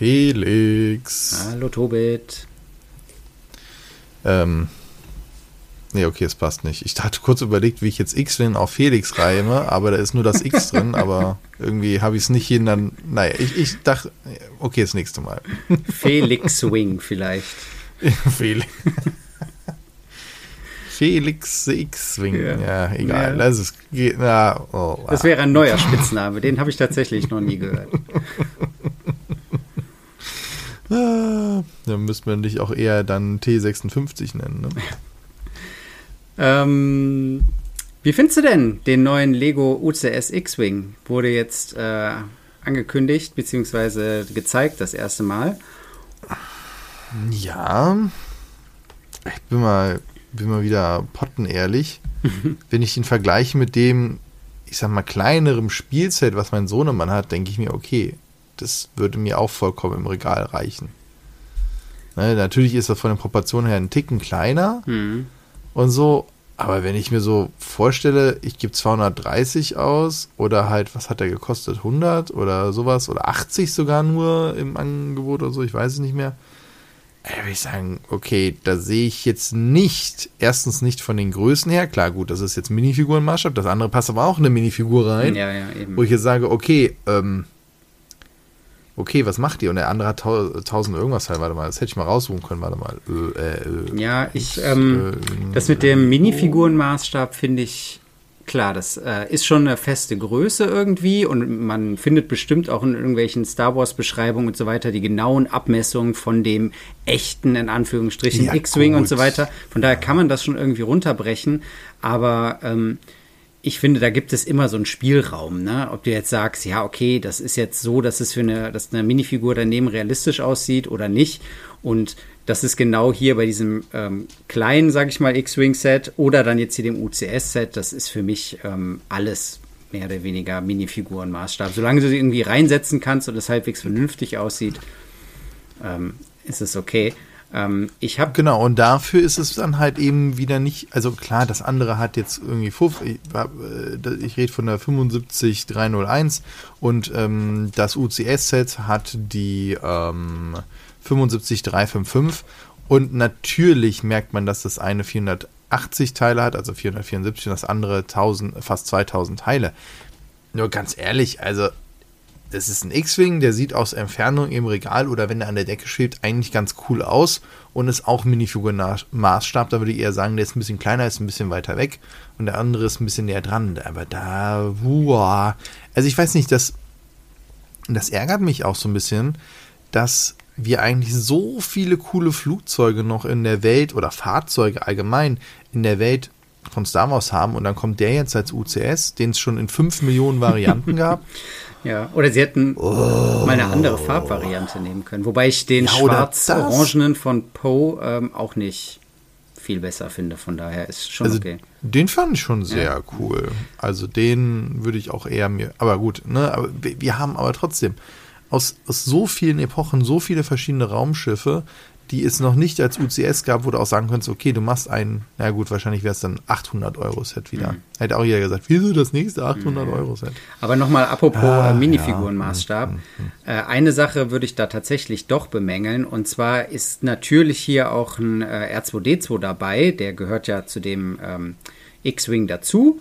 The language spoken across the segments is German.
Felix. Hallo Tobit. Ähm. Nee, okay, es passt nicht. Ich hatte kurz überlegt, wie ich jetzt X-Wing auf Felix reime, aber da ist nur das X drin, aber irgendwie habe ich es nicht hin, dann. Naja, ich, ich dachte, okay, das nächste Mal. Felix Wing vielleicht. Felix. Felix X-Wing. Ja. ja, egal. Ja. Das, ist, na, oh, das wäre ein neuer Spitzname, den habe ich tatsächlich noch nie gehört. Ah, dann müsste man dich auch eher dann T56 nennen. Ne? Ähm, wie findest du denn den neuen Lego UCS X-Wing? Wurde jetzt äh, angekündigt bzw. gezeigt das erste Mal. Ja, ich bin mal, bin mal wieder pottenehrlich. Wenn ich ihn vergleiche mit dem, ich sag mal, kleinerem Spielset, was mein Sohnemann hat, denke ich mir, okay, das würde mir auch vollkommen im Regal reichen. Ne, natürlich ist das von den Proportionen her ein Ticken kleiner Hm. und so, aber wenn ich mir so vorstelle, ich gebe 230 aus oder halt, was hat der gekostet? 100 oder sowas oder 80 sogar nur im Angebot oder so, ich weiß es nicht mehr. Ey, würde ich sagen, okay, da sehe ich jetzt nicht, erstens nicht von den Größen her, klar, gut, das ist jetzt Minifigurenmaßstab, das andere passt aber auch in eine Minifigur rein, Ja, ja, wo ich jetzt sage, okay, ähm, okay, was macht ihr? Und der andere hat tau- 1000 irgendwas halt, warte mal, das hätte ich mal raussuchen können, warte mal. Äh, äh, Ja, ich, ähm, äh, das mit dem Minifigurenmaßstab finde ich klar, das äh, ist schon eine feste Größe irgendwie und man findet bestimmt auch in irgendwelchen Star Wars Beschreibungen und so weiter die genauen Abmessungen von dem echten, in Anführungsstrichen, Ja, X-Wing und so weiter. Von daher kann man das schon irgendwie runterbrechen, aber ähm, ich finde, da gibt es immer so einen Spielraum, ne? Ob du jetzt sagst, ja, okay, das ist jetzt so, dass es für eine, dass eine Minifigur daneben realistisch aussieht oder nicht. Und das ist genau hier bei diesem ähm, kleinen, sag ich mal, X-Wing-Set oder dann jetzt hier dem UCS-Set, das ist für mich ähm, alles mehr oder weniger Minifiguren-Maßstab. Solange du sie irgendwie reinsetzen kannst und es halbwegs vernünftig aussieht, ähm, ist es okay. Ähm, ich habe Genau, und dafür ist es dann halt eben wieder nicht, also klar, das andere hat jetzt irgendwie, 5, ich, äh, ich rede von der 75301 und ähm, das UCS-Set hat die ähm, 75355 und natürlich merkt man, dass das eine 480 Teile hat, also 474 und das andere 1000, fast 2000 Teile. Nur ganz ehrlich, also das ist ein X-Wing, der sieht aus Entfernung im Regal oder wenn er an der Decke schwebt, eigentlich ganz cool aus und ist auch Minifigur-Maßstab. Da würde ich eher sagen, der ist ein bisschen kleiner, ist ein bisschen weiter weg und der andere ist ein bisschen näher dran. Aber da, wow. Also ich weiß nicht, das, das ärgert mich auch so ein bisschen, dass wir eigentlich so viele coole Flugzeuge noch in der Welt oder Fahrzeuge allgemein in der Welt von Star Wars haben und dann kommt der jetzt als UCS, den es schon in 5 Millionen Varianten gab. Ja, oder sie hätten mal eine andere Farbvariante nehmen können. Wobei ich den Ja, schwarz-orangenen von Poe ähm, auch nicht viel besser finde. Von daher ist schon Also okay. den fand ich schon sehr cool. Also den würde ich auch eher mir. Aber gut, ne? Aber wir, wir haben aber trotzdem aus, aus so vielen Epochen so viele verschiedene Raumschiffe, die es noch nicht als UCS gab, wo du auch sagen könntest, okay, du machst ein, na gut, wahrscheinlich wäre es dann 800 Euro Set wieder. Hätte auch jeder gesagt, wieso das nächste 800 Euro Set? Aber nochmal apropos Ah, äh, Minifigurenmaßstab. Äh, eine Sache würde ich da tatsächlich doch bemängeln. Und zwar ist natürlich hier auch ein äh, R2D2 dabei. Der gehört ja zu dem ähm, X-Wing dazu.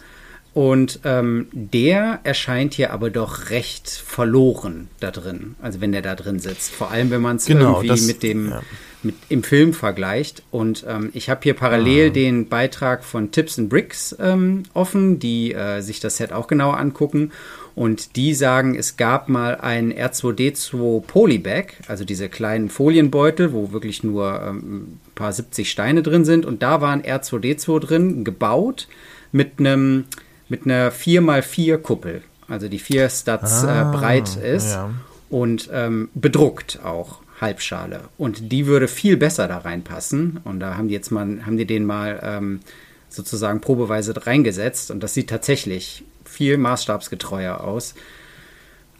Und ähm, der erscheint hier aber doch recht verloren da drin. Also wenn der da drin sitzt. Vor allem, wenn man es Genau, irgendwie das- mit dem ja. mit, im Film vergleicht. Und ähm, ich habe hier parallel den Beitrag von Tips and Bricks ähm, offen, die äh, sich das Set auch genauer angucken. Und die sagen, es gab mal ein R2D2 Polybag, also diese kleinen Folienbeutel, wo wirklich nur ähm, ein paar 70 Steine drin sind. Und da war ein R2D2 drin, gebaut mit einem mit einer 4x4 Kuppel, also die vier Stats Ah, äh, breit ist ja. und ähm, bedruckt auch Halbschale. Und die würde viel besser da reinpassen. Und da haben die jetzt mal, haben die den mal ähm, sozusagen probeweise reingesetzt. Und das sieht tatsächlich viel maßstabsgetreuer aus.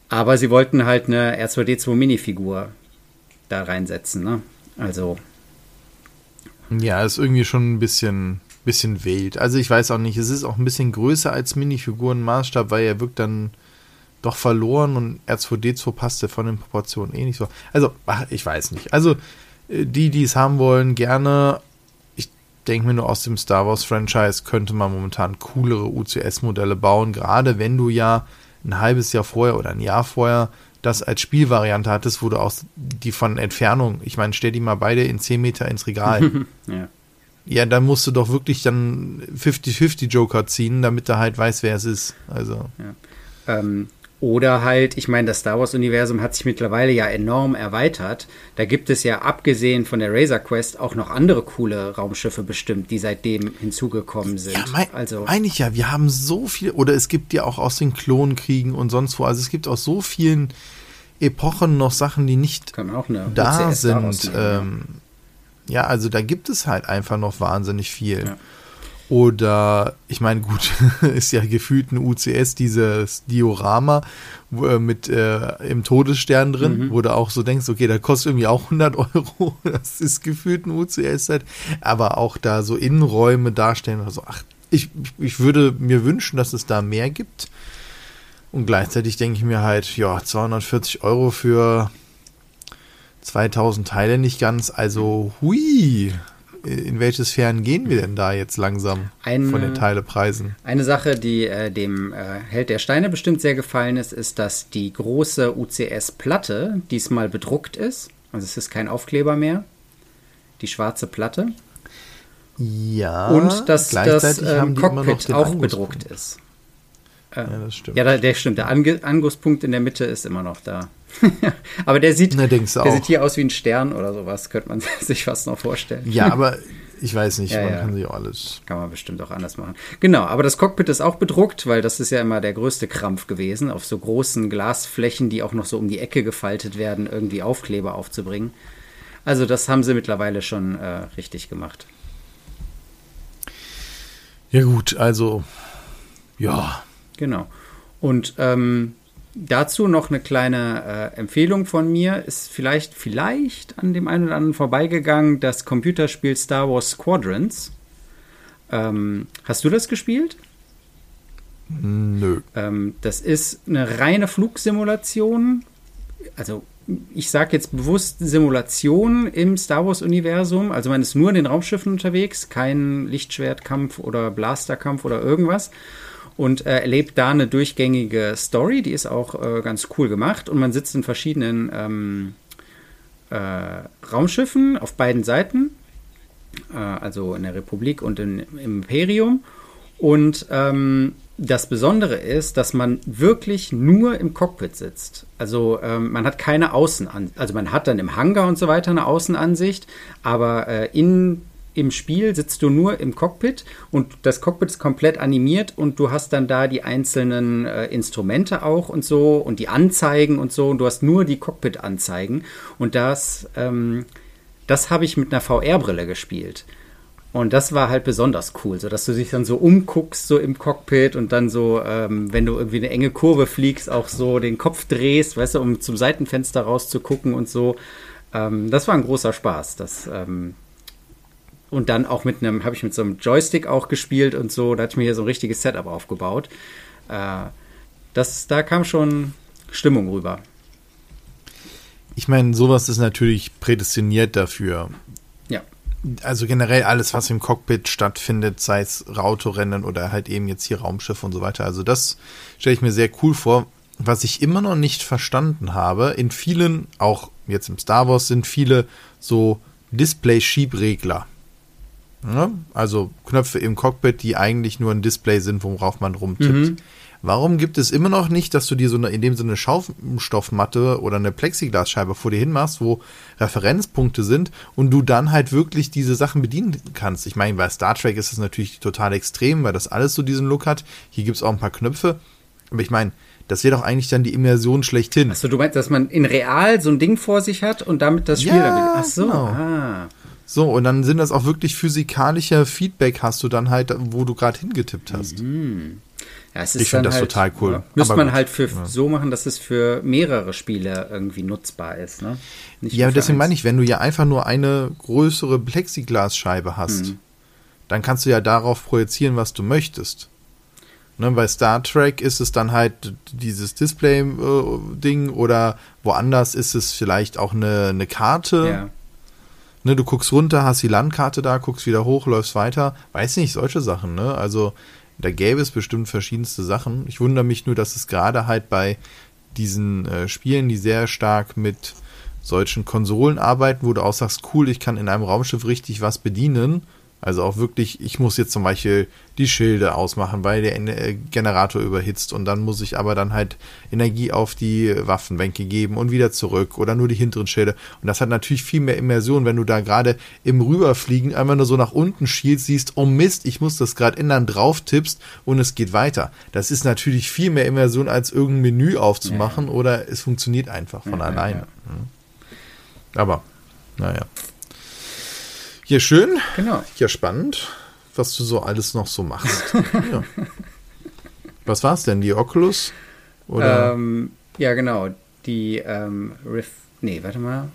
Aber sie wollten halt eine R2D2 Minifigur da reinsetzen. Ne? Also Ja, ist irgendwie schon ein bisschen, bisschen wild. Also ich weiß auch nicht, es ist auch ein bisschen größer als Minifigurenmaßstab, weil er wirkt dann doch verloren und R2D2 passte von den Proportionen eh nicht so. Also, ach, ich weiß nicht. Also, äh, die, die es haben wollen, gerne. Ich denke mir nur, aus dem Star Wars Franchise könnte man momentan coolere UCS-Modelle bauen, gerade wenn du ja ein halbes Jahr vorher oder ein Jahr vorher das als Spielvariante hattest, wo du auch die von Entfernung, ich meine, stell die mal beide in 10 Meter ins Regal. ja. Ja, da musst du doch wirklich dann 50-50 Joker ziehen, damit er halt weiß, wer es ist. Also. Ja. Ähm, oder halt, ich meine, das Star Wars-Universum hat sich mittlerweile ja enorm erweitert. Da gibt es ja, abgesehen von der Razor Quest, auch noch andere coole Raumschiffe bestimmt, die seitdem hinzugekommen sind. Ja, mein, also, meine ich ja, wir haben so viel, oder es gibt ja auch aus den Klonkriegen und sonst wo, also es gibt aus so vielen Epochen noch Sachen, die nicht da sind. Ähm, ja, also da gibt es halt einfach noch wahnsinnig viel. Ja. Oder, ich meine, gut, ist ja gefühlt ein UCS, dieses Diorama äh, mit äh, im Todesstern drin, mhm. wo du auch so denkst, okay, da kostet irgendwie auch 100 Euro. Das ist gefühlt ein UCS halt. Aber auch da so Innenräume darstellen oder so. Ach, ich, ich würde mir wünschen, dass es da mehr gibt. Und gleichzeitig denke ich mir halt, ja, 240 Euro für 2000 Teile nicht ganz. Also, hui in welche Sphären gehen wir denn da jetzt langsam eine, von den Teilepreisen? Eine Sache, die äh, dem äh, Held der Steine bestimmt sehr gefallen ist, ist, dass die große UCS-Platte diesmal bedruckt ist. Also es ist kein Aufkleber mehr. Die schwarze Platte. Ja. Und dass das ähm, Cockpit auch bedruckt ist. Äh, ja, das stimmt. Ja, der stimmt. Der Ange Angusspunkt in der Mitte ist immer noch da. aber der sieht, Na, der sieht hier aus wie ein Stern oder sowas, könnte man sich fast noch vorstellen. Ja, aber ich weiß nicht, ja, man ja. kann sich auch alles. Kann man bestimmt auch anders machen. Genau, aber das Cockpit ist auch bedruckt, weil das ist ja immer der größte Krampf gewesen, auf so großen Glasflächen, die auch noch so um die Ecke gefaltet werden, irgendwie Aufkleber aufzubringen. Also das haben sie mittlerweile schon äh, richtig gemacht. Ja gut, also ja. Genau. Und ähm, Dazu noch eine kleine äh, Empfehlung von mir. Ist vielleicht, vielleicht an dem einen oder anderen vorbeigegangen, das Computerspiel Star Wars Squadrons. Ähm, hast du das gespielt? Nö. Ähm, das ist eine reine Flugsimulation. Also ich sage jetzt bewusst Simulation im Star Wars-Universum. Also man ist nur in den Raumschiffen unterwegs, kein Lichtschwertkampf oder Blasterkampf oder irgendwas und äh, erlebt da eine durchgängige Story, die ist auch äh, ganz cool gemacht und man sitzt in verschiedenen ähm, äh, Raumschiffen auf beiden Seiten, äh, also in der Republik und in, im Imperium und ähm, das Besondere ist, dass man wirklich nur im Cockpit sitzt. Also ähm, man hat keine Außenansicht, also man hat dann im Hangar und so weiter eine Außenansicht, aber äh, in im Spiel sitzt du nur im Cockpit und das Cockpit ist komplett animiert und du hast dann da die einzelnen äh, Instrumente auch und so und die Anzeigen und so und du hast nur die Cockpit-Anzeigen und das, ähm, das habe ich mit einer VR-Brille gespielt. Und das war halt besonders cool, so dass du dich dann so umguckst, so im Cockpit und dann so, ähm, wenn du irgendwie eine enge Kurve fliegst, auch so den Kopf drehst, weißt du, um zum Seitenfenster rauszugucken und so. Ähm, das war ein großer Spaß. Das, ähm, und dann auch mit einem, habe ich mit so einem Joystick auch gespielt und so, da hatte ich mir hier so ein richtiges Setup aufgebaut. Äh, das, da kam schon Stimmung rüber. Ich meine, sowas ist natürlich prädestiniert dafür. Ja. Also generell alles, was im Cockpit stattfindet, sei es Autorennen oder halt eben jetzt hier Raumschiff und so weiter. Also das stelle ich mir sehr cool vor. Was ich immer noch nicht verstanden habe, in vielen, auch jetzt im Star Wars, sind viele so Display-Schiebregler. Ne? Also Knöpfe im Cockpit, die eigentlich nur ein Display sind, worauf man rumtippt. Mhm. Warum gibt es immer noch nicht, dass du dir so eine, in dem Sinne Schaumstoffmatte oder eine Plexiglasscheibe vor dir hinmachst, wo Referenzpunkte sind und du dann halt wirklich diese Sachen bedienen kannst? Ich meine, bei Star Trek ist es natürlich total extrem, weil das alles so diesen Look hat. Hier gibt es auch ein paar Knöpfe. Aber ich meine, das wäre doch eigentlich dann die Immersion schlechthin. Achso, du meinst, dass man in real so ein Ding vor sich hat und damit das Spiel ja, dann. Ach so, genau. ah. So, und dann sind das auch wirklich physikalische Feedback hast du dann halt, wo du gerade hingetippt hast. Mhm. Ja, ich finde das halt, total cool. Ja, müsste man gut. halt für ja. so machen, dass es für mehrere Spiele irgendwie nutzbar ist. Ne? ja, deswegen meine ich, wenn du ja einfach nur eine größere Plexiglasscheibe hast, mhm. dann kannst du ja darauf projizieren, was du möchtest. Ne, bei Star Trek ist es dann halt dieses Display-Ding äh, oder woanders ist es vielleicht auch eine, eine Karte. Ja. Ne, du guckst runter, hast die Landkarte da, guckst wieder hoch, läufst weiter. Weiß nicht, solche Sachen. Ne? Also da gäbe es bestimmt verschiedenste Sachen. Ich wundere mich nur, dass es gerade halt bei diesen äh, Spielen, die sehr stark mit solchen Konsolen arbeiten, wo du auch sagst, cool, ich kann in einem Raumschiff richtig was bedienen also auch wirklich, ich muss jetzt zum Beispiel die Schilde ausmachen, weil der äh, Generator überhitzt und dann muss ich aber dann halt Energie auf die Waffenbänke geben und wieder zurück oder nur die hinteren Schilde. Und das hat natürlich viel mehr Immersion, wenn du da gerade im Rüberfliegen einmal nur so nach unten schielst, siehst, oh Mist, ich muss das gerade ändern, drauf tippst und es geht weiter. Das ist natürlich viel mehr Immersion, als irgendein Menü aufzumachen ja. oder es funktioniert einfach von ja, alleine. Ja. Mhm. Aber, naja. Ja, schön. Genau. Ja, spannend, was du so alles noch so machst. ja. Was war es denn? Die Oculus? Oder? Ähm, ja, genau. Die ähm, Rift. Nee, warte mal.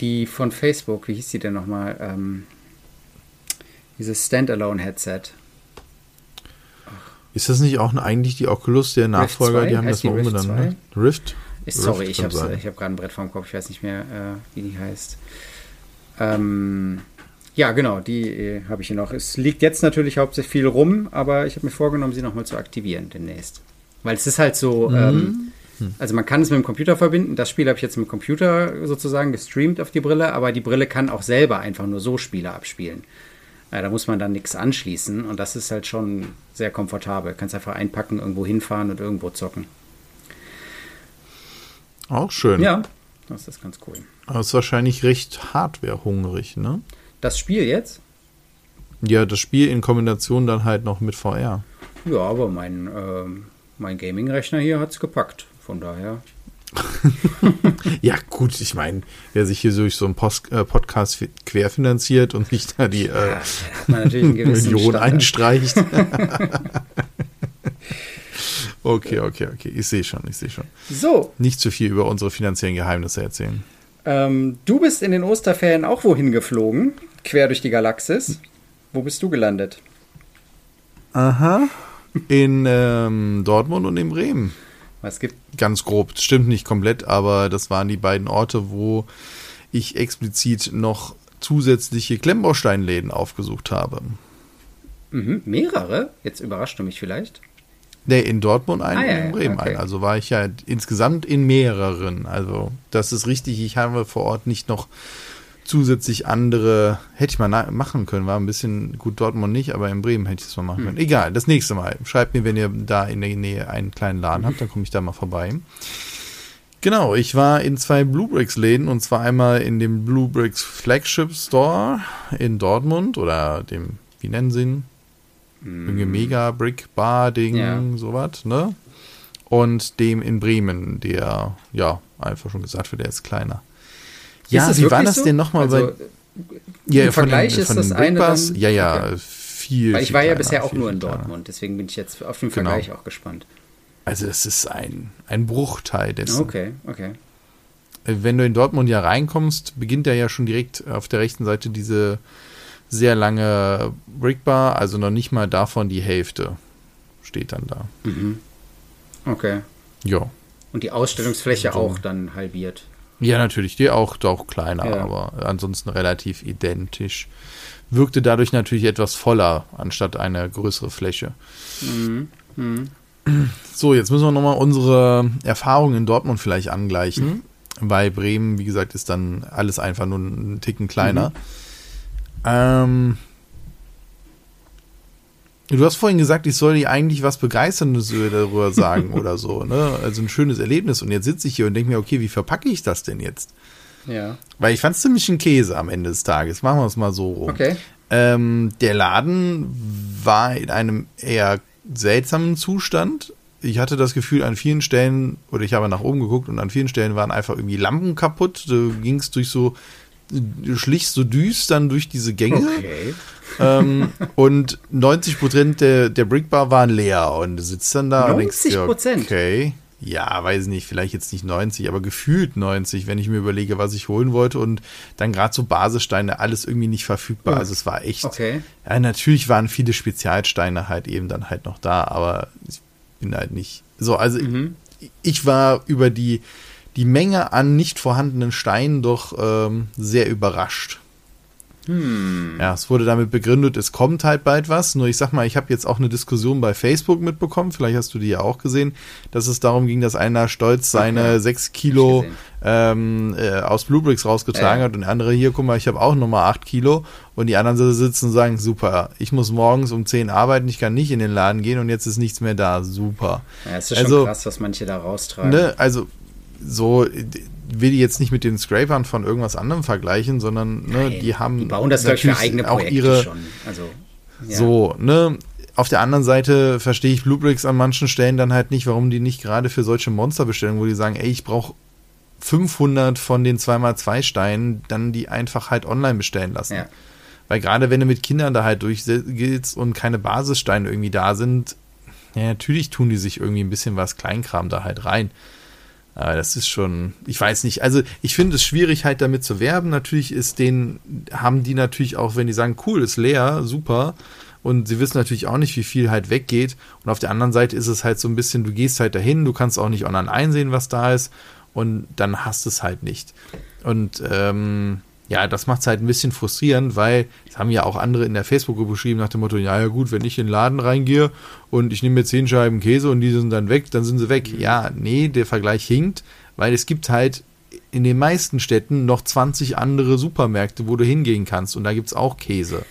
Die von Facebook, wie hieß die denn nochmal? Ähm, dieses Standalone-Headset. Ist das nicht auch eigentlich die Oculus, der Nachfolger? Die haben heißt das mal umbenannt. Ne? Rift? Ist, sorry, Rift ich habe hab gerade ein Brett vorm Kopf, ich weiß nicht mehr, äh, wie die heißt. Ähm, ja, genau, die äh, habe ich hier noch. Es liegt jetzt natürlich hauptsächlich viel rum, aber ich habe mir vorgenommen, sie nochmal zu aktivieren demnächst. Weil es ist halt so, mhm. ähm, hm. also man kann es mit dem Computer verbinden. Das Spiel habe ich jetzt mit dem Computer sozusagen gestreamt auf die Brille, aber die Brille kann auch selber einfach nur so Spiele abspielen. Ja, da muss man dann nichts anschließen und das ist halt schon sehr komfortabel. Kannst einfach einpacken, irgendwo hinfahren und irgendwo zocken. Auch schön. Ja, das ist ganz cool. Aber es ist wahrscheinlich recht hardwarehungrig, ne? Das Spiel jetzt? Ja, das Spiel in Kombination dann halt noch mit VR. Ja, aber mein, äh, mein Gaming-Rechner hier hat es gepackt. Von daher. ja, gut, ich meine, wer sich hier durch so einen Post, äh, Podcast querfinanziert und nicht da die äh, ja, Million einstreicht. okay, okay, okay. Ich sehe schon, ich sehe schon. So. Nicht zu viel über unsere finanziellen Geheimnisse erzählen. Ähm, du bist in den Osterferien auch wohin geflogen? Quer durch die Galaxis. Wo bist du gelandet? Aha. In ähm, Dortmund und in Bremen. Was gibt? Ganz grob. Stimmt nicht komplett, aber das waren die beiden Orte, wo ich explizit noch zusätzliche Klemmbausteinläden aufgesucht habe. Mhm, mehrere? Jetzt überrascht du mich vielleicht. Nee, in Dortmund einen ah, ja, und in Bremen okay. einen. Also war ich ja insgesamt in mehreren. Also das ist richtig. Ich habe vor Ort nicht noch zusätzlich andere, hätte ich mal machen können, war ein bisschen, gut, Dortmund nicht, aber in Bremen hätte ich es mal machen können. Hm. Egal, das nächste Mal. Schreibt mir, wenn ihr da in der Nähe einen kleinen Laden habt, dann komme ich da mal vorbei. Genau, ich war in zwei Bluebricks-Läden und zwar einmal in dem Bluebricks Flagship Store in Dortmund oder dem, wie nennen sie ihn? Mm. Mega Brick Bar Ding, ja. sowas, ne? Und dem in Bremen, der, ja, einfach schon gesagt wird, der ist kleiner. Ja, wie war das so? denn nochmal also, bei. Ja, Im Vergleich den, ist das eine. Dann, ja, ja, okay. viel. Weil ich war ja bisher auch nur in Dortmund, deswegen bin ich jetzt auf den genau. Vergleich auch gespannt. Also, es ist ein, ein Bruchteil dessen. Okay, okay. Wenn du in Dortmund ja reinkommst, beginnt er ja schon direkt auf der rechten Seite diese sehr lange Brickbar, also noch nicht mal davon die Hälfte steht dann da. Mhm. Okay. Ja. Und die Ausstellungsfläche so. auch dann halbiert. Ja, natürlich, die auch, auch kleiner, ja. aber ansonsten relativ identisch. Wirkte dadurch natürlich etwas voller, anstatt eine größere Fläche. Mhm. Mhm. So, jetzt müssen wir nochmal unsere Erfahrungen in Dortmund vielleicht angleichen. Mhm. Bei Bremen, wie gesagt, ist dann alles einfach nur ein Ticken kleiner. Mhm. Ähm, Du hast vorhin gesagt, ich soll dir eigentlich was Begeisterndes darüber sagen oder so, ne? Also ein schönes Erlebnis. Und jetzt sitze ich hier und denke mir, okay, wie verpacke ich das denn jetzt? Ja. Weil ich fand es ziemlich ein Käse am Ende des Tages. Machen wir es mal so rum. Okay. Ähm, der Laden war in einem eher seltsamen Zustand. Ich hatte das Gefühl, an vielen Stellen, oder ich habe nach oben geguckt und an vielen Stellen waren einfach irgendwie Lampen kaputt. Du gingst durch so, du schlichst so düstern durch diese Gänge. Okay ähm, und 90 Prozent der, der Brickbar waren leer und du sitzt dann da 90 Prozent? Okay. ja, weiß nicht, vielleicht jetzt nicht 90, aber gefühlt 90, wenn ich mir überlege, was ich holen wollte und dann gerade so Basissteine, alles irgendwie nicht verfügbar. Also es war echt. Okay. Ja, natürlich waren viele Spezialsteine halt eben dann halt noch da, aber ich bin halt nicht. So, also Mhm. ich war über die, die Menge an nicht vorhandenen Steinen doch ähm, sehr überrascht. Hm. Ja, es wurde damit begründet, es kommt halt bald was. Nur ich sag mal, ich habe jetzt auch eine Diskussion bei Facebook mitbekommen, vielleicht hast du die ja auch gesehen, dass es darum ging, dass einer stolz seine Okay. sechs Kilo gesehen. ähm, äh, aus Bluebricks rausgetragen Ja. hat und der andere hier, guck mal, ich habe auch nochmal acht Kilo und die anderen sitzen und sagen, super, ich muss morgens um 10 arbeiten, ich kann nicht in den Laden gehen und jetzt ist nichts mehr da, super. Ja, es ist Also- schon krass, was manche da raustragen. Ne, also so will ich jetzt nicht mit den Scrapern von irgendwas anderem vergleichen, sondern ne, Nein, die haben die bauen das, glaube ich, für natürlich eigene auch ihre schon. Also, ja. so, ne? Auf der anderen Seite verstehe ich Bluebricks an manchen Stellen dann halt nicht, warum die nicht gerade für solche Monsterbestellungen, wo die sagen, ey, ich brauche 500 von den 2x2 Steinen, dann die einfach halt online bestellen lassen. Ja. Weil gerade wenn du mit Kindern da halt durchgehst und keine Basissteine irgendwie da sind, ja, natürlich tun die sich irgendwie ein bisschen was Kleinkram da halt rein. Aber das ist schon, ich weiß nicht. Also ich finde es schwierig, halt damit zu werben. Natürlich ist den, haben die natürlich auch, wenn die sagen, cool, ist leer, super. Und sie wissen natürlich auch nicht, wie viel halt weggeht. Und auf der anderen Seite ist es halt so ein bisschen, du gehst halt dahin, du kannst auch nicht online einsehen, was da ist. Und dann hast es halt nicht. Und ähm, ja, das macht es halt ein bisschen frustrierend, weil das haben ja auch andere in der Facebook-Gruppe geschrieben nach dem Motto, ja, ja gut, wenn ich in den Laden reingehe und ich nehme mir zehn Scheiben Käse und die sind dann weg, dann sind sie weg. Ja, nee, der Vergleich hinkt, weil es gibt halt in den meisten Städten noch 20 andere Supermärkte, wo du hingehen kannst und da gibt's auch Käse.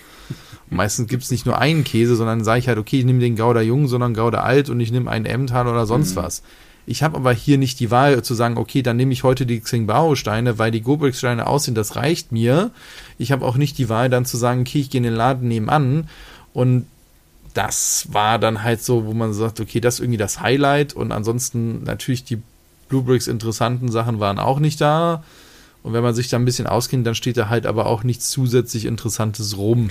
Und meistens gibt's nicht nur einen Käse, sondern sage ich halt, okay, ich nehme den Gouda Jung, sondern Gouda Alt und ich nehme einen Emmental oder sonst was. Ich habe aber hier nicht die Wahl zu sagen, okay, dann nehme ich heute die Xingbao-Steine, weil die Gobrix-Steine aussehen, das reicht mir. Ich habe auch nicht die Wahl dann zu sagen, okay, ich gehe in den Laden nebenan und das war dann halt so, wo man sagt, okay, das ist irgendwie das Highlight und ansonsten natürlich die Bluebricks interessanten Sachen waren auch nicht da. Und wenn man sich da ein bisschen auskennt, dann steht da halt aber auch nichts zusätzlich Interessantes rum.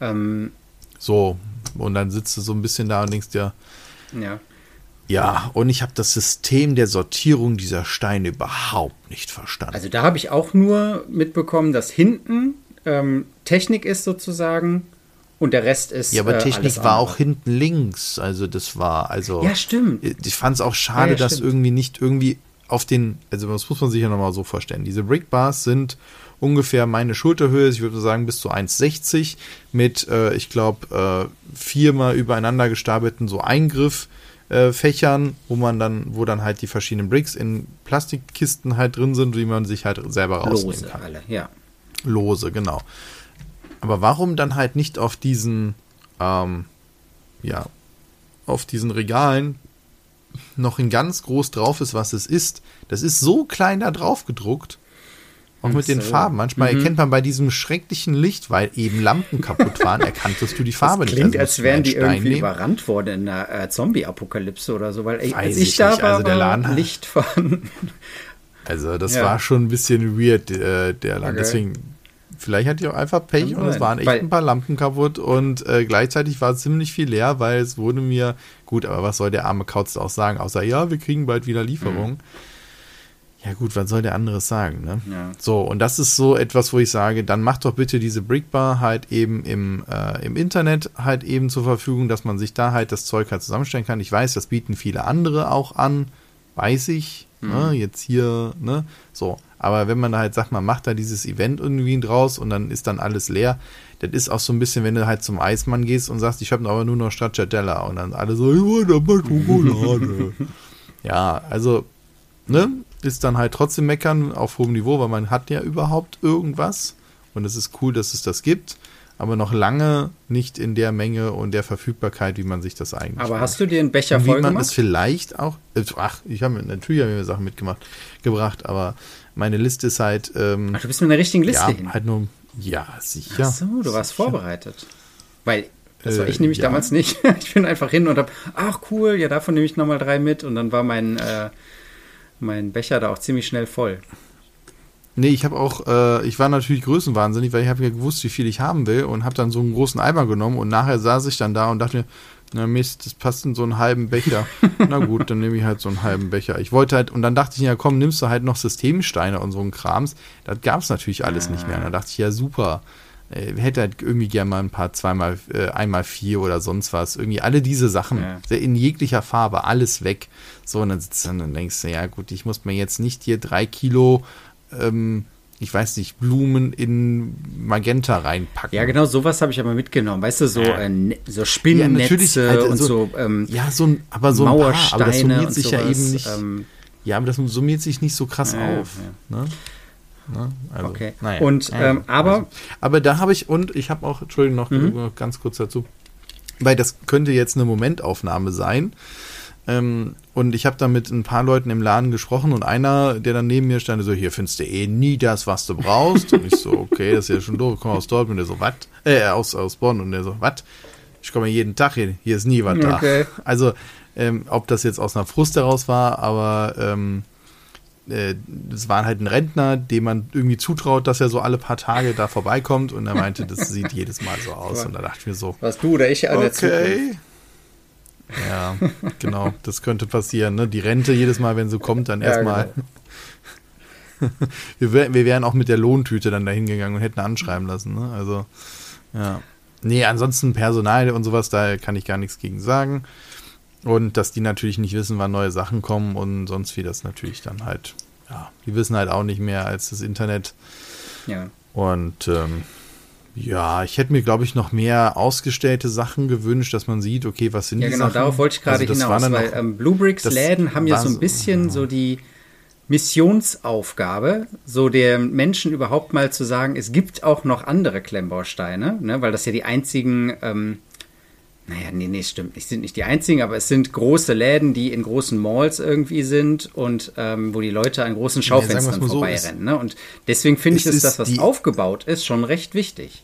Ähm, So. Und dann sitzt du so ein bisschen da und denkst dir, ja. Ja, und ich habe das System der Sortierung dieser Steine überhaupt nicht verstanden. Also da habe ich auch nur mitbekommen, dass hinten ähm, Technik ist sozusagen und der Rest ist. ja, aber äh, Technik alles war andere. auch hinten links. Also das war, also. Ja, stimmt. Ich fand es auch schade, Ja, ja, dass irgendwie nicht irgendwie auf den, also das muss man sich ja nochmal so vorstellen. Diese Brickbars sind ungefähr meine Schulterhöhe, ich würde sagen bis zu 1,60 mit, äh, ich glaube, äh, viermal übereinander gestapelten so Eingriff. Äh, Fächern, wo man dann, wo dann halt die verschiedenen Bricks in Plastikkisten halt drin sind, die man sich halt selber rausnehmen Lose kann. alle, ja. Lose, genau. Aber warum dann halt nicht auf diesen, ähm, ja, auf diesen Regalen noch in ganz groß drauf ist, was es ist? Das ist so klein da drauf gedruckt. Auch mit den so. Farben. Manchmal Mhm. erkennt man bei diesem schrecklichen Licht, weil eben Lampen kaputt waren, erkanntest du die Farbe das nicht. klingt, Also als wären die irgendwie nehmen. überrannt worden in einer äh, Zombie-Apokalypse oder so, weil ey, als ich, ich da nicht. war, Also der Laden- Licht vorhanden. Also das Ja. war schon ein bisschen weird, äh, der Land. Okay. Deswegen, vielleicht hat die auch einfach Pech Kann und es sein. waren echt Weil- ein paar Lampen kaputt und äh, gleichzeitig war ziemlich viel leer, weil es wurde mir, gut, aber was soll der arme Kauz auch sagen, außer ja, wir kriegen bald wieder Lieferung. Ja gut, was soll der anderes sagen, ne? Ja. So, und das ist so etwas, wo ich sage, dann macht doch bitte diese Brickbar halt eben im, äh, im Internet halt eben zur Verfügung, dass man sich da halt das Zeug halt zusammenstellen kann. Ich weiß, das bieten viele andere auch an, weiß ich, ne, jetzt hier, ne, so. Aber wenn man halt sagt, man macht da dieses Event irgendwie draus und dann ist dann alles leer, das ist auch so ein bisschen, wenn du halt zum Eismann gehst und sagst, ich habe aber nur noch Stracciatella und dann alle so, ich wollte aber Schokolade. ja, also, ne, ist dann halt trotzdem meckern auf hohem Niveau, weil man hat ja überhaupt irgendwas und es ist cool, dass es das gibt, aber noch lange nicht in der Menge und der Verfügbarkeit, wie man sich das eigentlich Aber wünscht. hast du dir einen Becher Und wie voll man gemacht? vielleicht auch, äh, ach, ich habe natürlich hab mir Sachen mitgemacht, gebracht, aber meine Liste ist halt, ähm, Ach, du bist mit einer richtigen Liste ja, hin. halt nur, ja, sicher. Ach so, du warst sicher. vorbereitet. Weil, das war Äh, ich nämlich ja. damals nicht. Ich bin einfach hin und hab, ach cool, ja, davon nehme ich nochmal drei mit. Und dann war mein, äh, mein Becher da auch ziemlich schnell voll. Nee, ich habe auch, äh, ich war natürlich größenwahnsinnig, weil ich habe ja gewusst, wie viel ich haben will und habe dann so einen großen Eimer genommen und nachher saß ich dann da und dachte mir, Na Mist, das passt in so einen halben Becher. Na gut, dann nehme ich halt so einen halben Becher. Ich wollte halt, und dann dachte ich, ja komm, nimmst du halt noch Systemsteine und so ein Krams. Das gab es natürlich alles nicht mehr. Und dann dachte ich, ja super. Äh, hätte halt irgendwie gerne mal ein paar, zweimal, äh, einmal vier oder sonst was. Irgendwie alle diese Sachen, Ja. in jeglicher Farbe, alles weg. So, und dann sitzt du dann und denkst du, ja gut, ich muss mir jetzt nicht hier drei Kilo, ähm, ich weiß nicht, Blumen in Magenta reinpacken. Ja, genau, sowas habe ich aber mitgenommen. Weißt du, so, äh, ne- so Ja, natürlich, Spinnennetze also und so- so, ähm, Ja, so ein, aber so ein paar, Mauersteine aber das summiert sich sowas. ja eben nicht. ähm, Ja, aber das summiert sich nicht so krass Ja, auf. Ne? Ne? Also, Okay. naja. Und, ähm, aber- also. aber da habe ich, und ich habe auch, Entschuldigung, noch, Mhm. ganz kurz dazu, weil das könnte jetzt eine Momentaufnahme sein. Ähm, und ich habe da mit ein paar Leuten im Laden gesprochen und einer, der dann neben mir stand, so, hier findest du eh nie das, was du brauchst. Und ich so, okay, das ist ja schon doof, ich komme aus Dortmund. Und der so, was? Äh, aus, aus Bonn. Und der so, was? Ich komme jeden Tag hin, hier ist nie was da. Okay. Also, ähm, ob das jetzt aus einer Frust heraus war, aber ähm, äh, das war halt ein Rentner, dem man irgendwie zutraut, dass er so alle paar Tage da vorbeikommt und er meinte, das sieht jedes Mal so aus. Und da dachte ich mir so, was du oder ich an der Zukunft. okay. Ja, genau, das könnte passieren. Ne? Die Rente jedes Mal, wenn sie kommt, dann Ja, erstmal. wir, wär, wir wären auch mit der Lohntüte dann dahin gegangen und hätten anschreiben lassen. Ne? Also, ja. Nee, ansonsten Personal und sowas, da kann ich gar nichts gegen sagen. Und dass die natürlich nicht wissen, wann neue Sachen kommen und sonst wie das natürlich dann halt, ja, die wissen halt auch nicht mehr als das Internet. Ja. Und ähm, ja, ich hätte mir, glaube ich, noch mehr ausgestellte Sachen gewünscht, dass man sieht, okay, was sind Ja, die genau, Sachen. darauf wollte ich gerade Also das hinaus, weil noch- ähm, Bluebricks Läden haben ja so ein so- bisschen so die Missionsaufgabe, so der Menschen überhaupt mal zu sagen, es gibt auch noch andere Klemmbausteine, ne, weil das ja die einzigen, ähm, naja, nee, nee, stimmt, nicht, sind nicht die einzigen, aber es sind große Läden, die in großen Malls irgendwie sind und ähm, wo die Leute an großen Schaufenstern so, vorbeirennen. ne? Und deswegen finde ich, es ist das, was aufgebaut ist, schon recht wichtig.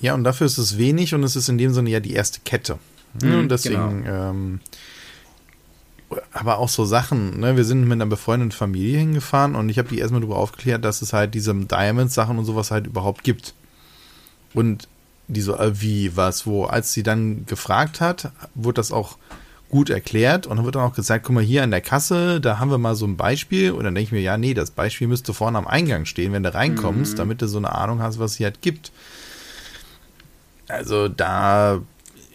Ja, und dafür ist es wenig und es ist in dem Sinne ja die erste Kette. Mhm, und deswegen, ähm, aber auch so Sachen, ne? Wir sind mit einer befreundeten Familie hingefahren und ich habe die erstmal darüber aufgeklärt, dass es halt diese Diamond-Sachen und sowas halt überhaupt gibt. Und die so, äh, wie, was, wo. Als sie dann gefragt hat, wurde das auch gut erklärt und dann wird dann auch gesagt, guck mal, hier an der Kasse, da haben wir mal so ein Beispiel und dann denke ich mir, ja, nee, das Beispiel müsste vorne am Eingang stehen, wenn du reinkommst, damit du so eine Ahnung hast, was sie halt gibt. Also da,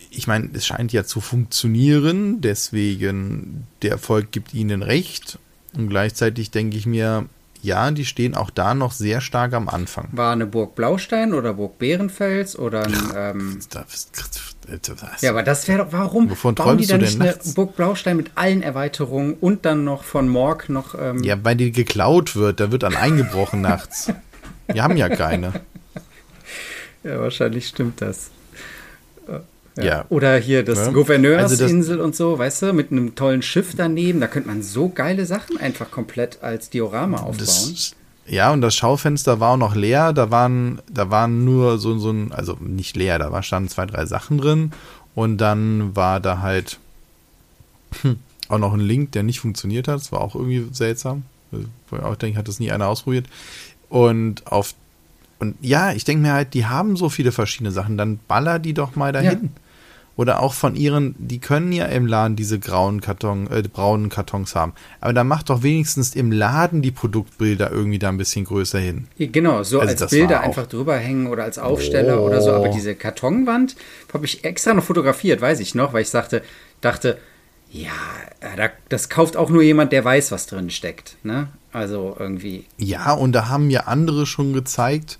ich meine, es scheint ja zu funktionieren, deswegen der Erfolg gibt ihnen recht. Und gleichzeitig denke ich mir, ja, die stehen auch da noch sehr stark am Anfang. War eine Burg Blaustein oder Burg Bärenfels oder ein, ähm, Ja, aber das wäre doch, warum Wovon bauen die träumst dann du nicht eine nachts? Burg Blaustein mit allen Erweiterungen und dann noch von Morg noch, ähm, Ja, weil die geklaut wird, da wird dann eingebrochen nachts. Wir haben ja keine. ja, wahrscheinlich stimmt das. Ja. Oder hier das Ja. Gouverneursinsel und so, weißt du, mit einem tollen Schiff daneben, da könnte man so geile Sachen einfach komplett als Diorama aufbauen. Das, ja, und das Schaufenster war auch noch leer. Da waren, da waren nur so, so ein, also nicht leer, da war, standen zwei, drei Sachen drin. Und dann war da halt auch noch ein Link, der nicht funktioniert hat. Das war auch irgendwie seltsam. Wo ich auch denke, hat das nie einer ausprobiert. Und auf, und ja, ich denke mir halt, die haben so viele verschiedene Sachen. Dann baller die doch mal dahin. Oder auch von ihren, die können ja im Laden diese grauen Karton, äh, braunen Kartons haben. Aber dann macht doch wenigstens im Laden die Produktbilder irgendwie da ein bisschen größer hin. Genau, so Also als Bilder einfach drüber hängen oder als Aufsteller oder so. Aber diese Kartonwand habe ich extra noch fotografiert, weiß ich noch, weil ich sagte, dachte, ja, da- das kauft auch nur jemand, der weiß, was drin steckt. Ne? Also irgendwie. Ja, und da haben ja andere schon gezeigt,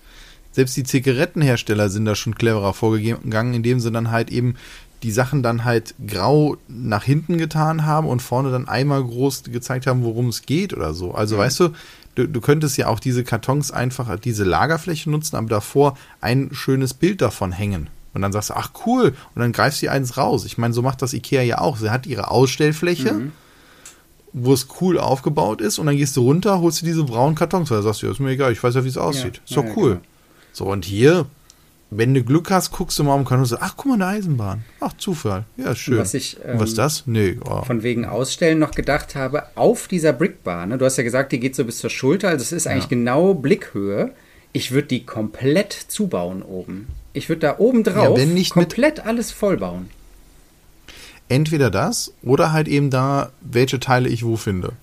selbst die Zigarettenhersteller sind da schon cleverer vorgegangen, indem sie dann halt eben die Sachen dann halt grau nach hinten getan haben und vorne dann einmal groß gezeigt haben, worum es geht oder so. Also weißt du, du, du könntest ja auch diese Kartons einfach, diese Lagerfläche nutzen, aber davor ein schönes Bild davon hängen. Und dann sagst du, ach cool, und dann greifst du eins raus. Ich meine, so macht das Ikea ja auch. Sie hat ihre Ausstellfläche, wo es cool aufgebaut ist, und dann gehst du runter, holst du diese braunen Kartons, weil du sagst, ja, ist mir egal, ich weiß ja, wie es aussieht. ist ja, doch ja, cool. genau. So, und hier, wenn du Glück hast, guckst du mal am Kanal und sagst, ach, guck mal, eine Eisenbahn. Ach, Zufall. Ja, schön. Was ich, und was ist ähm, das? Nee, oh. von wegen Ausstellen noch gedacht habe, auf dieser Brickbar, ne? du hast ja gesagt, die geht so bis zur Schulter, also es ist eigentlich genau Blickhöhe. Ich würde die komplett zubauen oben. Ich würde da oben drauf Ja, komplett alles vollbauen. entweder das oder halt eben da, welche Teile ich wo finde.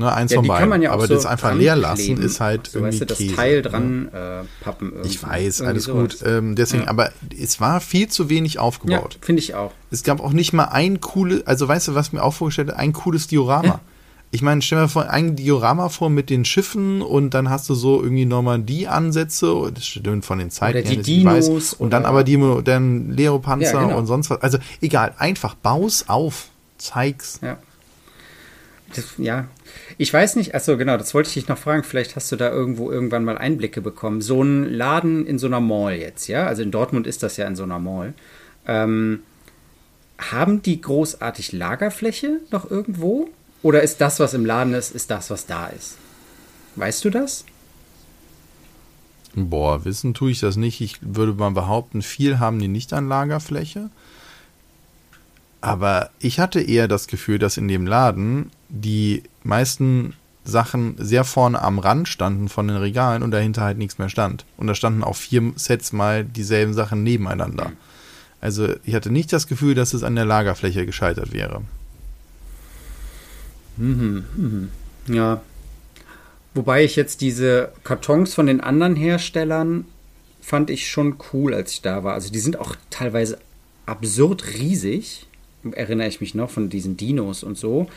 Ne, eins ja, von beiden. Kann man ja Aber so das einfach leer lassen ist halt so, irgendwie weißt du, das Käse, Teil ne? dran ne? äh, pappen. Irgendwie. Ich weiß, alles sowas. gut. Ähm, deswegen, ja. aber es war viel zu wenig aufgebaut. Ja, finde ich auch. Es gab auch nicht mal ein cooles, also weißt du, was mir auch vorgestellt hat, ein cooles Diorama. Ich meine, stell mir vor, ein Diorama vor mit den Schiffen und dann hast du so irgendwie Normandie-Ansätze, das stimmt von den Zeiten oder die Dinos weiß, und dann aber die dann Leopanzer ja, genau. und sonst was. Also egal, einfach baus auf, zeig's. Ja. Das, ja, ich weiß nicht, achso, genau, das wollte ich dich noch fragen. Vielleicht hast du da irgendwo irgendwann mal Einblicke bekommen. So ein Laden in so einer Mall jetzt, ja? Also in Dortmund ist das ja in so einer Mall. Ähm, haben die großartig Lagerfläche noch irgendwo? Oder ist das, was im Laden ist, ist das, was da ist? Weißt du das? Boah, wissen tue ich das nicht. Ich würde mal behaupten, viel haben die nicht an Lagerfläche. Aber ich hatte eher das Gefühl, dass in dem Laden die meisten Sachen sehr vorne am Rand standen von den Regalen und dahinter halt nichts mehr stand. Und da standen auch vier Sets mal dieselben Sachen nebeneinander. Also ich hatte nicht das Gefühl, dass es an der Lagerfläche gescheitert wäre. Mhm, mhm. Ja. Wobei ich jetzt diese Kartons von den anderen Herstellern fand ich schon cool, als ich da war. Also die sind auch teilweise absurd riesig erinnere ich mich noch, von diesen Dinos und so.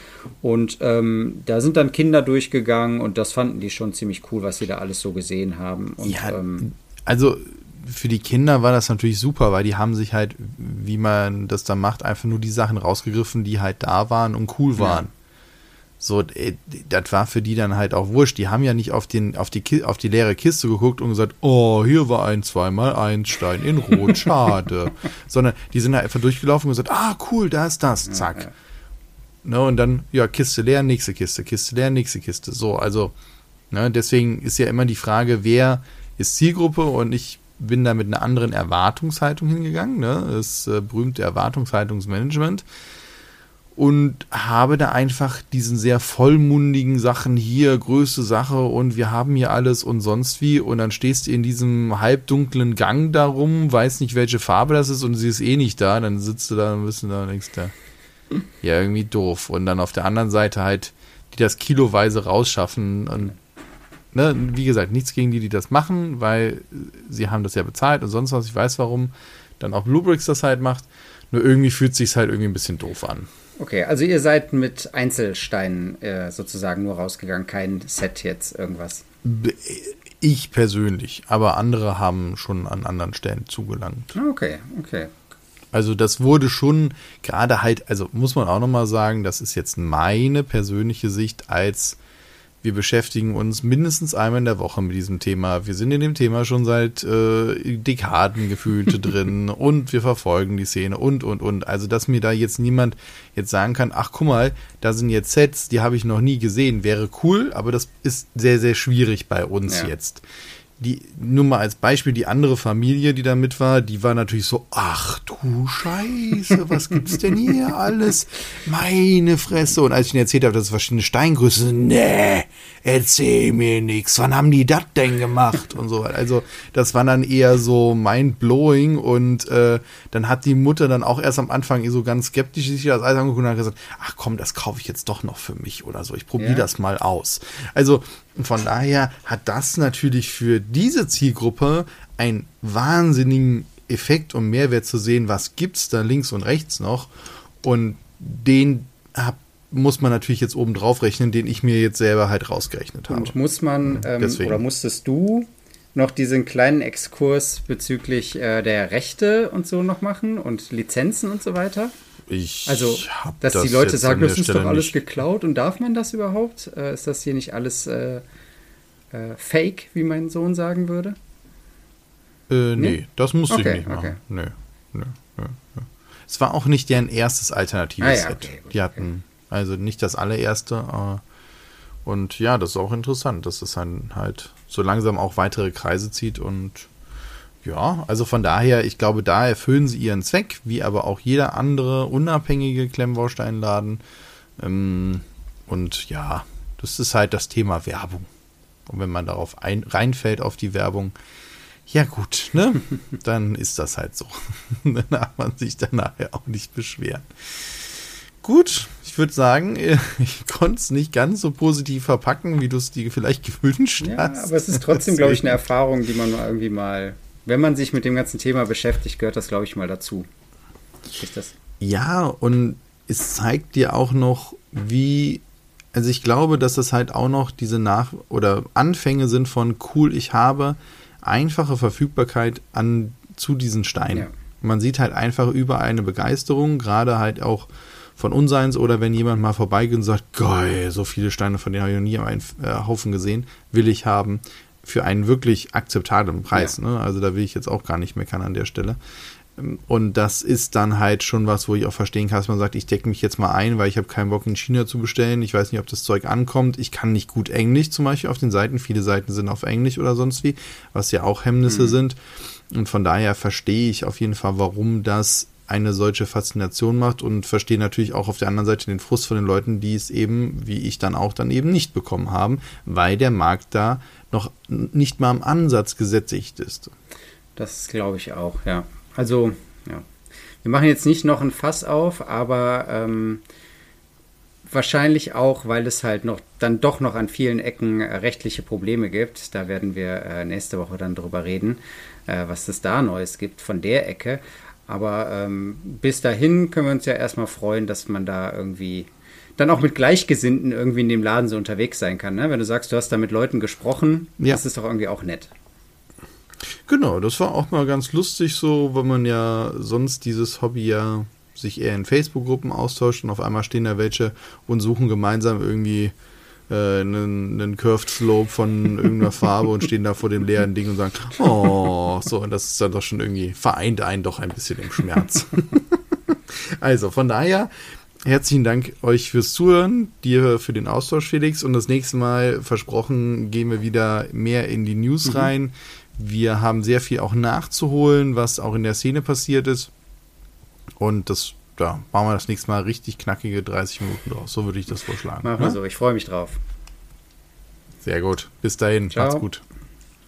Und ähm, da sind dann Kinder durchgegangen und das fanden die schon ziemlich cool, was sie da alles so gesehen haben. Und, ja, ähm, also für die Kinder war das natürlich super, weil die haben sich halt, wie man das dann macht, einfach nur die Sachen rausgegriffen, die halt da waren und cool waren. Ja. So, äh, das war für die dann halt auch wurscht. Die haben ja nicht auf, den, auf, die, auf die leere Kiste geguckt und gesagt, oh, hier war ein 2x1 Stein in Rot, schade. Sondern die sind halt einfach durchgelaufen und gesagt, ah, cool, da ist das, zack. Ne, und dann, ja, Kiste leer, nächste Kiste, Kiste leer, nächste Kiste. So, also, ne, deswegen ist ja immer die Frage, wer ist Zielgruppe und ich bin da mit einer anderen Erwartungshaltung hingegangen, ne, das äh, berühmte Erwartungshaltungsmanagement und habe da einfach diesen sehr vollmundigen Sachen hier, größte Sache und wir haben hier alles und sonst wie. Und dann stehst du in diesem halbdunklen Gang darum, weiß nicht welche Farbe das ist und sie ist eh nicht da, dann sitzt du da ein bisschen da und denkst da, ja irgendwie doof. Und dann auf der anderen Seite halt, die das kiloweise rausschaffen und ne, wie gesagt, nichts gegen die, die das machen, weil sie haben das ja bezahlt und sonst was, ich weiß warum, dann auch Bluebricks das halt macht, nur irgendwie fühlt es sich halt irgendwie ein bisschen doof an. Okay, also ihr seid mit Einzelsteinen äh, sozusagen nur rausgegangen, kein Set jetzt, irgendwas. Ich persönlich, aber andere haben schon an anderen Stellen zugelangt. Ah, okay, okay. Also das wurde schon gerade halt, also muss man auch nochmal sagen, das ist jetzt meine persönliche Sicht als wir beschäftigen uns mindestens einmal in der Woche mit diesem Thema. Wir sind in dem Thema schon seit äh, Dekaden gefühlt drin und wir verfolgen die Szene und, und, und. Also, dass mir da jetzt niemand jetzt sagen kann, ach guck mal, da sind jetzt Sets, die habe ich noch nie gesehen, wäre cool, aber das ist sehr, sehr schwierig bei uns ja. jetzt die, nur mal als Beispiel, die andere Familie, die da mit war, die war natürlich so, ach du Scheiße, was gibt's denn hier alles? Meine Fresse. Und als ich ihnen erzählt habe, dass es verschiedene Steingröße sind, nee, erzähl mir nichts, wann haben die das denn gemacht? Und so. Also, das war dann eher so mind-blowing und äh, dann hat die Mutter dann auch erst am Anfang so ganz skeptisch sich das alles angeguckt und hat gesagt, ach komm, das kaufe ich jetzt doch noch für mich oder so, ich probiere ja. das mal aus. Also, von daher hat das natürlich für diese Zielgruppe einen wahnsinnigen Effekt und Mehrwert zu sehen, was gibt's da links und rechts noch. Und den hab, muss man natürlich jetzt oben drauf rechnen, den ich mir jetzt selber halt rausgerechnet habe. Und muss man, ähm, oder musstest du noch diesen kleinen Exkurs bezüglich äh, der Rechte und so noch machen und Lizenzen und so weiter? Ich also, dass das die Leute sagen, das ist doch alles nicht. geklaut und darf man das überhaupt? Äh, ist das hier nicht alles äh, äh, Fake, wie mein Sohn sagen würde? Äh, nee, nee, das musste okay, ich nicht machen. Okay. Nee, nee, nee, Es war auch nicht deren erstes alternatives ah, ja, Set. Okay, gut, die hatten also nicht das allererste. Äh, und ja, das ist auch interessant, dass es dann halt so langsam auch weitere Kreise zieht und ja, also von daher, ich glaube, da erfüllen sie ihren Zweck, wie aber auch jeder andere unabhängige Klemmbausteinladen. Ähm, und ja, das ist halt das Thema Werbung. Und wenn man darauf ein, reinfällt auf die Werbung, ja gut, ne? Dann ist das halt so. Dann darf man sich dann nachher auch nicht beschweren. Gut, ich würde sagen, ich konnte es nicht ganz so positiv verpacken, wie du es dir vielleicht gewünscht ja, hast. Aber es ist trotzdem, glaube ich, eine Erfahrung, die man irgendwie mal, wenn man sich mit dem ganzen Thema beschäftigt, gehört das, glaube ich, mal dazu. Ist das? Ja, und es zeigt dir auch noch, wie also ich glaube, dass das halt auch noch diese Nach- oder Anfänge sind von cool, ich habe einfache Verfügbarkeit an zu diesen Steinen. Ja. Man sieht halt einfach überall eine Begeisterung, gerade halt auch von Unseins oder wenn jemand mal vorbeigeht und sagt, geil, so viele Steine, von denen habe ich noch nie einen äh, Haufen gesehen, will ich haben für einen wirklich akzeptablen Preis. Ja. Ne? Also da will ich jetzt auch gar nicht meckern an der Stelle. Und das ist dann halt schon was, wo ich auch verstehen kann, dass man sagt, ich decke mich jetzt mal ein, weil ich habe keinen Bock in China zu bestellen. Ich weiß nicht, ob das Zeug ankommt. Ich kann nicht gut Englisch zum Beispiel auf den Seiten. Viele Seiten sind auf Englisch oder sonst wie, was ja auch Hemmnisse mhm. sind. Und von daher verstehe ich auf jeden Fall, warum das eine solche Faszination macht und verstehe natürlich auch auf der anderen Seite den Frust von den Leuten, die es eben, wie ich dann auch, dann eben nicht bekommen haben, weil der Markt da noch nicht mal am Ansatz gesättigt ist. Das glaube ich auch, ja. Also, ja. Wir machen jetzt nicht noch ein Fass auf, aber ähm, wahrscheinlich auch, weil es halt noch dann doch noch an vielen Ecken äh, rechtliche Probleme gibt. Da werden wir äh, nächste Woche dann drüber reden, äh, was es da Neues gibt von der Ecke. Aber ähm, bis dahin können wir uns ja erstmal freuen, dass man da irgendwie dann auch mit Gleichgesinnten irgendwie in dem Laden so unterwegs sein kann. Ne? Wenn du sagst, du hast da mit Leuten gesprochen, ja. das ist doch irgendwie auch nett. Genau, das war auch mal ganz lustig so, weil man ja sonst dieses Hobby ja sich eher in Facebook-Gruppen austauscht und auf einmal stehen da welche und suchen gemeinsam irgendwie äh, einen, einen Curved Slope von irgendeiner Farbe und stehen da vor dem leeren Ding und sagen, oh, so, und das ist dann doch schon irgendwie, vereint einen doch ein bisschen im Schmerz. also, von daher, herzlichen Dank euch fürs Zuhören, dir für den Austausch, Felix, und das nächste Mal, versprochen, gehen wir wieder mehr in die News mhm. rein. Wir haben sehr viel auch nachzuholen, was auch in der Szene passiert ist. Und das, da machen wir das nächste Mal richtig knackige 30 Minuten draus. So würde ich das vorschlagen. Machen wir ne? so, ich freue mich drauf. Sehr gut. Bis dahin. Ciao. Macht's gut.